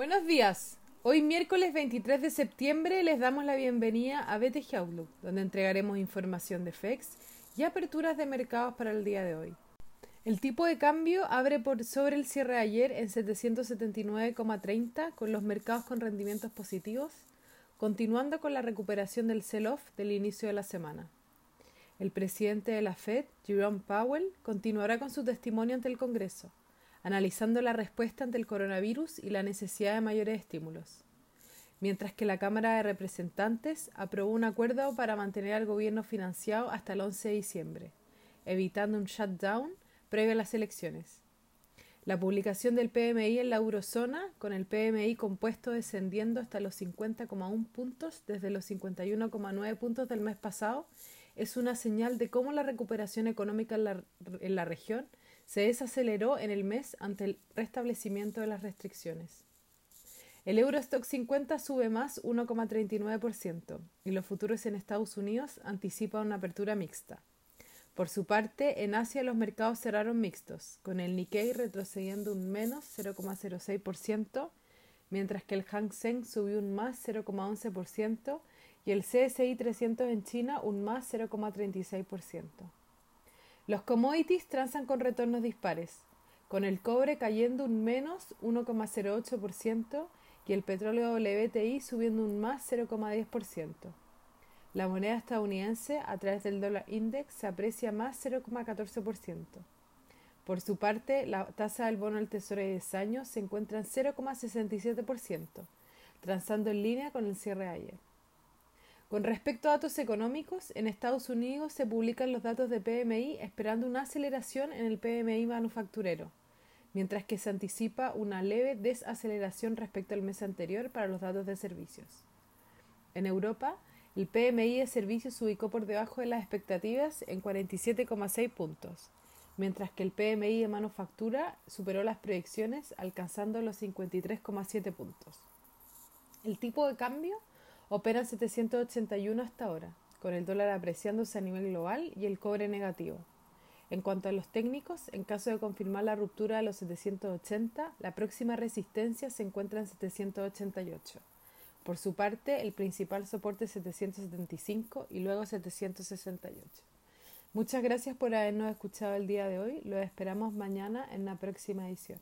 Buenos días. Hoy miércoles 23 de septiembre les damos la bienvenida a BTG Outlook, donde entregaremos información de FEX y aperturas de mercados para el día de hoy. El tipo de cambio abre por sobre el cierre de ayer en 779,30 con los mercados con rendimientos positivos, continuando con la recuperación del sell-off del inicio de la semana. El presidente de la Fed, Jerome Powell, continuará con su testimonio ante el Congreso analizando la respuesta ante el coronavirus y la necesidad de mayores estímulos. Mientras que la Cámara de Representantes aprobó un acuerdo para mantener al gobierno financiado hasta el 11 de diciembre, evitando un shutdown previo a las elecciones. La publicación del PMI en la eurozona, con el PMI compuesto descendiendo hasta los 50,1 puntos desde los 51,9 puntos del mes pasado, es una señal de cómo la recuperación económica en la, en la región se desaceleró en el mes ante el restablecimiento de las restricciones. El Eurostock 50 sube más 1,39% y los futuros en Estados Unidos anticipan una apertura mixta. Por su parte, en Asia los mercados cerraron mixtos, con el Nikkei retrocediendo un menos 0,06%, mientras que el Hang Seng subió un más 0,11% y el CSI 300 en China un más 0,36%. Los commodities transan con retornos dispares, con el cobre cayendo un menos 1,08% y el petróleo WTI subiendo un más 0,10%. La moneda estadounidense a través del dólar index se aprecia más 0,14%. Por su parte, la tasa del bono del Tesoro de 10 años se encuentra en 0,67%, transando en línea con el cierre ayer. Con respecto a datos económicos, en Estados Unidos se publican los datos de PMI esperando una aceleración en el PMI manufacturero, mientras que se anticipa una leve desaceleración respecto al mes anterior para los datos de servicios. En Europa, el PMI de servicios se ubicó por debajo de las expectativas en 47,6 puntos, mientras que el PMI de manufactura superó las proyecciones alcanzando los 53,7 puntos. El tipo de cambio Operan 781 hasta ahora, con el dólar apreciándose a nivel global y el cobre negativo. En cuanto a los técnicos, en caso de confirmar la ruptura de los 780, la próxima resistencia se encuentra en 788. Por su parte, el principal soporte es 775 y luego 768. Muchas gracias por habernos escuchado el día de hoy. Lo esperamos mañana en la próxima edición.